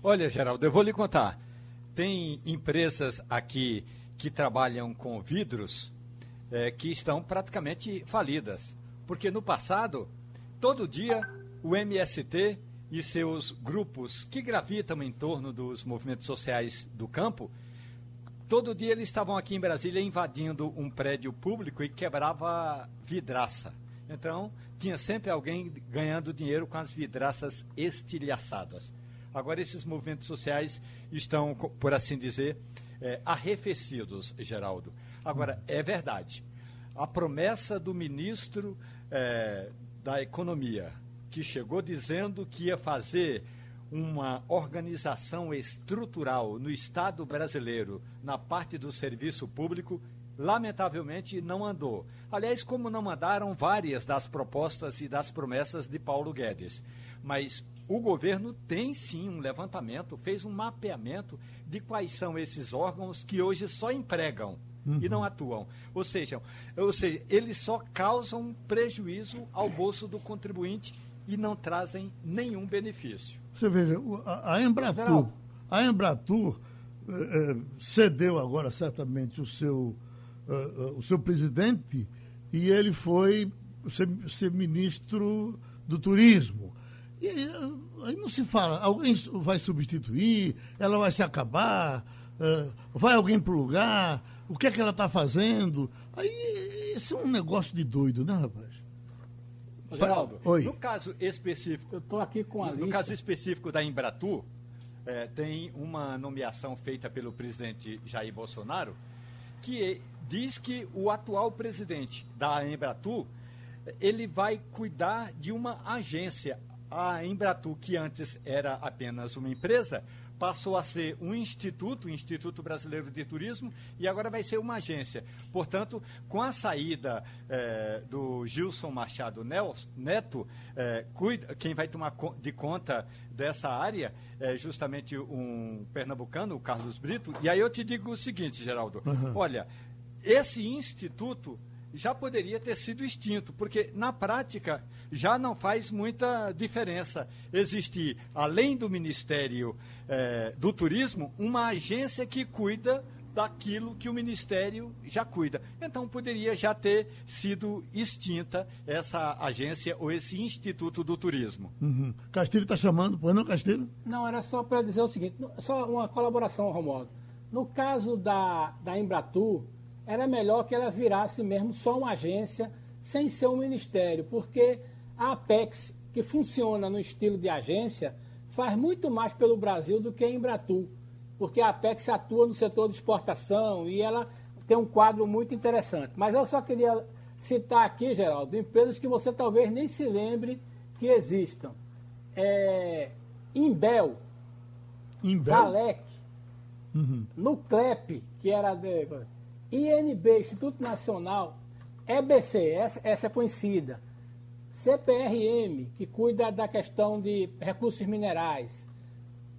Olha, Geraldo, eu vou lhe contar tem empresas aqui que trabalham com vidros é, que estão praticamente falidas. Porque no passado, todo dia, o MST e seus grupos que gravitam em torno dos movimentos sociais do campo, todo dia eles estavam aqui em Brasília invadindo um prédio público e quebrava vidraça. Então, tinha sempre alguém ganhando dinheiro com as vidraças estilhaçadas. Agora, esses movimentos sociais estão, por assim dizer, é, arrefecidos, Geraldo. Agora, é verdade. A promessa do ministro é, da Economia, que chegou dizendo que ia fazer uma organização estrutural no Estado brasileiro na parte do serviço público, lamentavelmente não andou. Aliás, como não mandaram várias das propostas e das promessas de Paulo Guedes. Mas o governo tem sim um levantamento, fez um mapeamento de quais são esses órgãos que hoje só empregam uhum. e não atuam. Ou seja, ou seja, eles só causam prejuízo ao bolso do contribuinte e não trazem nenhum benefício. Você veja, a, Embratur, a Embratur eh, eh, cedeu agora certamente o seu, uh, o seu presidente e ele foi ser, ser ministro do turismo. E aí não se fala, alguém vai substituir, ela vai se acabar, uh, vai alguém para o lugar, o que é que ela está fazendo? Aí isso é um negócio de doido, né, rapaz? Geraldo, Oi. no caso específico. Eu estou aqui com a no, lista. No caso específico da Embratur, é, tem uma nomeação feita pelo presidente Jair Bolsonaro que diz que o atual presidente da Embratur ele vai cuidar de uma agência a Embratu, que antes era apenas uma empresa, passou a ser um instituto, o Instituto Brasileiro de Turismo, e agora vai ser uma agência. Portanto, com a saída eh, do Gilson Machado Neto, eh, cuida, quem vai tomar de conta dessa área é justamente um pernambucano, o Carlos Brito. E aí eu te digo o seguinte, Geraldo: uhum. olha, esse instituto já poderia ter sido extinto, porque na prática já não faz muita diferença existir, além do Ministério eh, do Turismo, uma agência que cuida daquilo que o Ministério já cuida. Então poderia já ter sido extinta essa agência ou esse Instituto do Turismo. Uhum. Castilho está chamando, pois não, Castilho? Não, era só para dizer o seguinte, só uma colaboração, Romualdo. No caso da, da Embratur, era melhor que ela virasse mesmo só uma agência, sem ser um ministério, porque a Apex, que funciona no estilo de agência, faz muito mais pelo Brasil do que a Embratur, porque a Apex atua no setor de exportação e ela tem um quadro muito interessante. Mas eu só queria citar aqui, Geraldo, empresas que você talvez nem se lembre que existam. É, Imbel, Imbel? Valec, uhum. Nuclep, que era de, INB, Instituto Nacional, EBC, essa, essa é conhecida, CPRM, que cuida da questão de recursos minerais,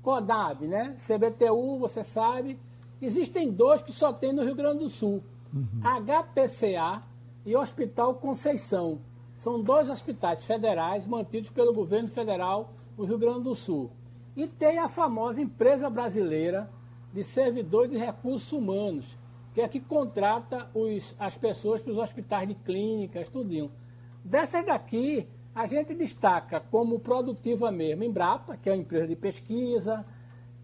CODAB, né? CBTU, você sabe. Existem dois que só tem no Rio Grande do Sul, uhum. HPCA e Hospital Conceição. São dois hospitais federais mantidos pelo governo federal no Rio Grande do Sul. E tem a famosa empresa brasileira de servidores de recursos humanos, que é que contrata os, as pessoas para os hospitais de clínicas, tudinho. Dessas daqui, a gente destaca como produtiva mesmo Embrapa, que é uma empresa de pesquisa,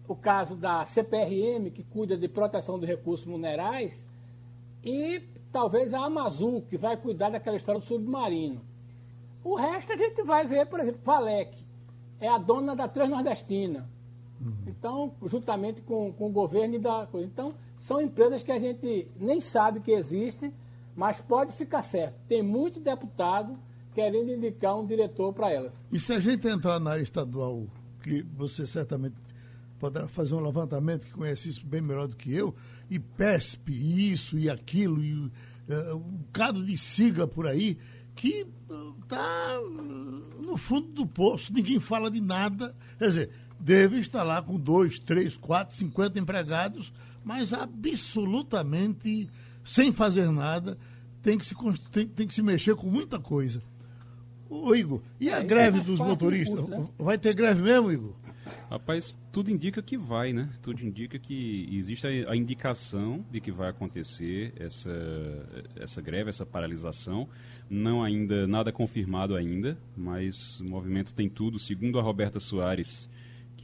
o caso da CPRM, que cuida de proteção de recursos minerais, e talvez a Amazul, que vai cuidar daquela história do submarino. O resto a gente vai ver, por exemplo, Valec, é a dona da Transnordestina. Uhum. Então, juntamente com, com o governo e da. Então, são empresas que a gente nem sabe que existem, mas pode ficar certo. Tem muito deputado querendo indicar um diretor para elas. E se a gente entrar na área estadual, que você certamente poderá fazer um levantamento que conhece isso bem melhor do que eu, e PESP, isso e aquilo, e uh, um bocado de sigla por aí, que está uh, no fundo do poço, ninguém fala de nada. Quer dizer, deve estar lá com dois, três, quatro, cinquenta empregados, mas absolutamente sem fazer nada, tem que se, tem, tem que se mexer com muita coisa. Ô, Igor, e a é, greve dos motoristas? Curso, né? Vai ter greve mesmo, Igor? Rapaz, tudo indica que vai, né? Tudo indica que existe a, a indicação de que vai acontecer essa, essa greve, essa paralisação. Não ainda, nada confirmado ainda, mas o movimento tem tudo. Segundo a Roberta Soares,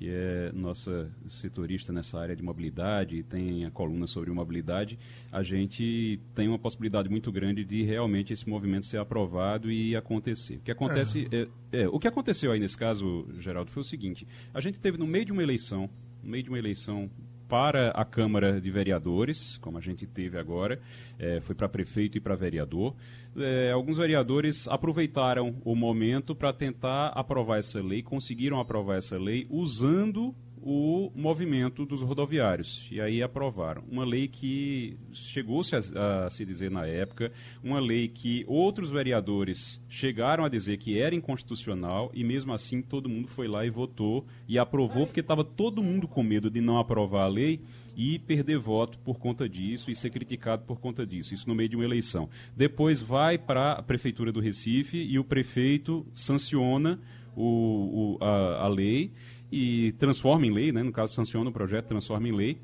que é nossa setorista nessa área de mobilidade e tem a coluna sobre mobilidade, a gente tem uma possibilidade muito grande de realmente esse movimento ser aprovado e acontecer. O que acontece é. É, é, o que aconteceu aí nesse caso, Geraldo, foi o seguinte: a gente teve no meio de uma eleição, no meio de uma eleição para a Câmara de Vereadores, como a gente teve agora, é, foi para prefeito e para vereador. É, alguns vereadores aproveitaram o momento para tentar aprovar essa lei, conseguiram aprovar essa lei usando o movimento dos rodoviários. E aí aprovaram. Uma lei que chegou-se a, a, se dizer na época, uma lei que outros vereadores chegaram a dizer que era inconstitucional e mesmo assim todo mundo foi lá e votou e aprovou, porque estava todo mundo com medo de não aprovar a lei e perder voto por conta disso e ser criticado por conta disso. Isso no meio de uma eleição. Depois vai para a Prefeitura do Recife e o prefeito sanciona o, o, a, a lei e transforma em lei, né? no caso sanciona o projeto, transforma em lei,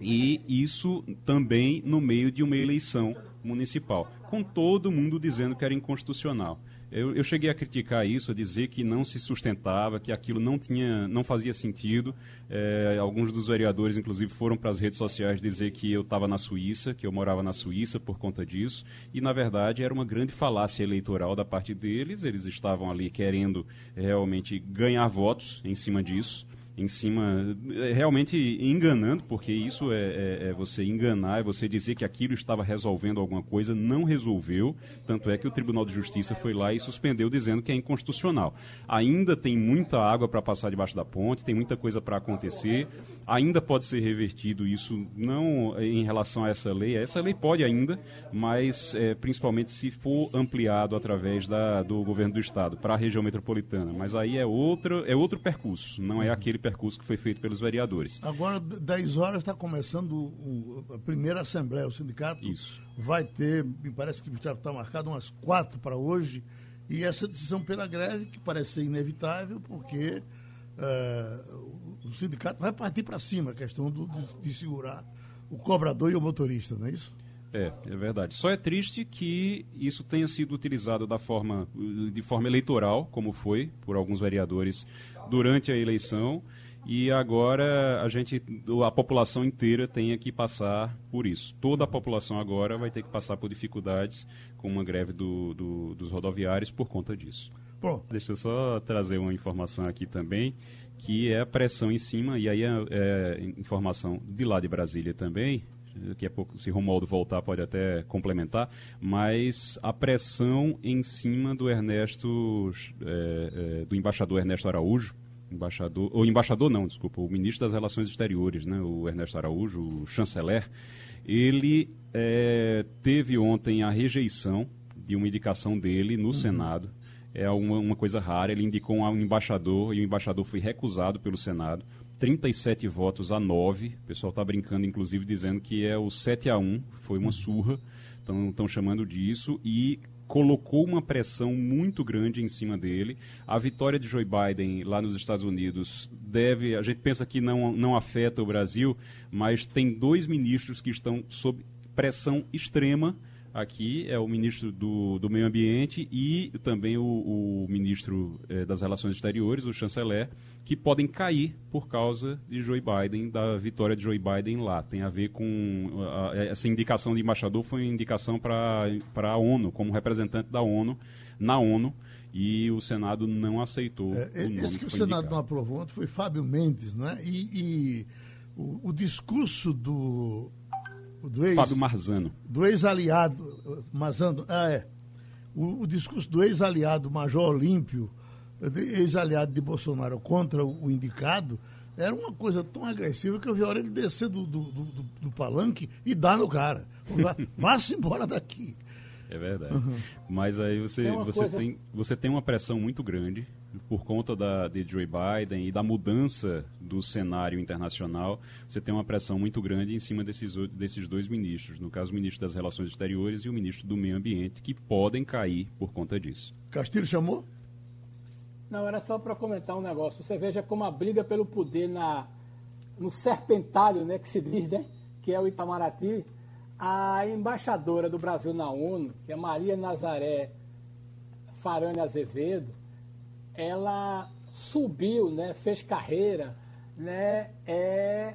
e isso também no meio de uma eleição municipal, com todo mundo dizendo que era inconstitucional. Eu, eu, cheguei a criticar isso, a dizer que não se sustentava, que aquilo não tinha, não fazia sentido. É, alguns dos vereadores, inclusive, foram para as redes sociais dizer que eu estava na Suíça, que eu morava na Suíça por conta disso. E na verdade era uma grande falácia eleitoral da parte deles. Eles estavam ali querendo realmente ganhar votos em cima disso em cima, é, realmente enganando, porque isso é, é, é, você enganar, é você dizer que aquilo estava resolvendo alguma coisa, não resolveu. Tanto é que o Tribunal de Justiça foi lá e suspendeu, dizendo que é inconstitucional. Ainda tem muita água para passar debaixo da ponte, tem muita coisa para acontecer, ainda pode ser revertido isso, não em relação a essa lei. Essa lei pode ainda, mas é, principalmente se for ampliado através da, do governo do Estado para a região metropolitana. Mas aí é outro, é outro percurso, não é aquele percurso que foi feito pelos vereadores. Agora, 10 horas está começando o, a primeira assembleia. O sindicato Isso. vai ter, me parece que já está marcado umas quatro para hoje. E essa decisão pela greve, que parece ser inevitável, porque uh, o sindicato vai partir para cima a questão do, de, de segurar o cobrador e o motorista, não é isso? É, é verdade. Só é triste que isso tenha sido utilizado da forma, de forma eleitoral, como foi por alguns vereadores durante a eleição, e agora a gente, a população inteira tenha que passar por isso. Toda a população agora vai ter que passar por dificuldades com uma greve do, do, dos rodoviários por conta disso. Bom. Deixa eu só trazer uma informação aqui também, que é a pressão em cima, e aí é, é informação de lá de Brasília também, daqui a pouco, se Romualdo voltar, pode até complementar, mas a pressão em cima do Ernesto, é, é, do embaixador Ernesto Araújo, embaixador, ou embaixador não, desculpa, o ministro das Relações Exteriores, né, o Ernesto Araújo, o chanceler, ele é, teve ontem a rejeição de uma indicação dele no uhum. Senado. É uma, uma, coisa rara. Ele indicou um embaixador e o embaixador foi recusado pelo Senado. 37 votos a 9. O pessoal está brincando, inclusive, dizendo que é o 7 a 1. Foi uma surra. Estão chamando disso. E colocou uma pressão muito grande em cima dele. A vitória de Joe Biden lá nos Estados Unidos deve, a gente pensa que não, não afeta o Brasil, mas tem dois ministros que estão sob pressão extrema aqui é o ministro do, do Meio Ambiente e também o, o ministro eh, das Relações Exteriores, o chanceler, que podem cair por causa de Joe Biden, da vitória de Joe Biden lá. Tem a ver com. A, essa indicação de embaixador foi uma indicação para a ONU, como representante da ONU, na ONU. E o Senado não aceitou. É, o esse que, que o Senado indicado. não aprovou ontem foi Fábio Mendes, né? E, e o, o discurso do, do ex, Fábio Marzano. Do ex-aliado, Marzano, ah, é. O, o discurso do ex-aliado Major Olímpio, ex-aliado de Bolsonaro contra o, o indicado, era uma coisa tão agressiva que eu vi a hora ele descer do, do, do, do palanque e dar no cara. Vá-se embora daqui. É verdade. Uhum. Mas aí você, você, coisa... tem, você tem uma pressão muito grande por conta da, de Joe Biden e da mudança do cenário internacional. Você tem uma pressão muito grande em cima desses, desses dois ministros, no caso o ministro das Relações Exteriores e o ministro do Meio Ambiente, que podem cair por conta disso. Castilho chamou? Não, era só para comentar um negócio. Você veja como a briga pelo poder na, no serpentário, né, que se diz, né, que é o Itamaraty, a embaixadora do Brasil na ONU, que é Maria Nazaré Farane Azevedo, ela subiu, né, fez carreira né, é,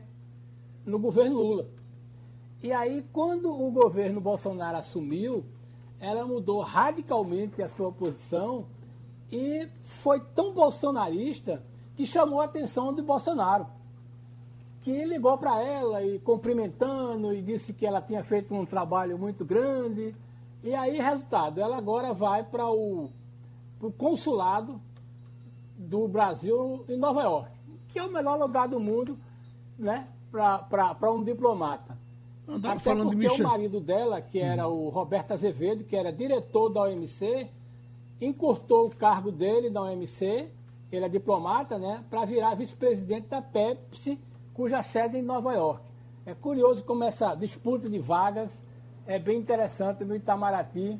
no governo Lula. E aí, quando o governo Bolsonaro assumiu, ela mudou radicalmente a sua posição e foi tão bolsonarista que chamou a atenção de Bolsonaro, que ligou para ela e cumprimentando e disse que ela tinha feito um trabalho muito grande. E aí, resultado, ela agora vai para o consulado do Brasil em Nova York, que é o melhor lugar do mundo né, para um diplomata. Até porque o marido dela, que era o Roberto Azevedo, que era diretor da OMC, encurtou o cargo dele da OMC, ele é diplomata, né, para virar vice-presidente da Pepsi, cuja sede é em Nova York. É curioso como essa disputa de vagas é bem interessante no Itamaraty,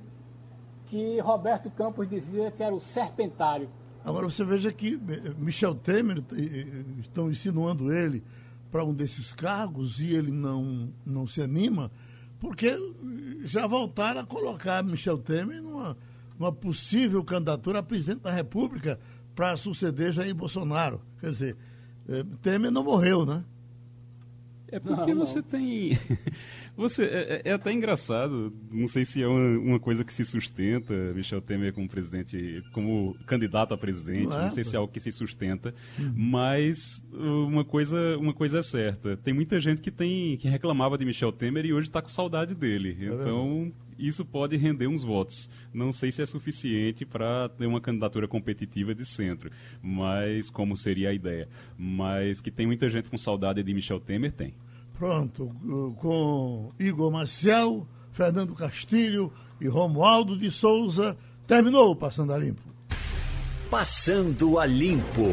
que Roberto Campos dizia que era o serpentário. Agora você veja que eh, Michel Temer eh, eh, estão insinuando ele para um desses cargos e ele não, não se anima, porque já voltaram a colocar Michel Temer numa uma possível candidatura a presidente da República para suceder Jair Bolsonaro. Quer dizer, Temer não morreu, né? É porque não, você tem. Você é, é, até engraçado. Não sei se é uma, uma, coisa que se sustenta, Michel Temer como presidente, como candidato a presidente. Não, não sei se é algo que se sustenta. Hum. Mas uma coisa, uma coisa é certa. Tem muita gente que tem que reclamava de Michel Temer e hoje está com saudade dele. É então isso pode render uns votos. Não sei se é suficiente para ter uma candidatura competitiva de centro, mas como seria a ideia. Mas que tem muita gente com saudade de Michel Temer, tem. Pronto, com Igor Marcial, Fernando Castilho e Romualdo de Souza, terminou o Passando a Limpo. Passando a Limpo.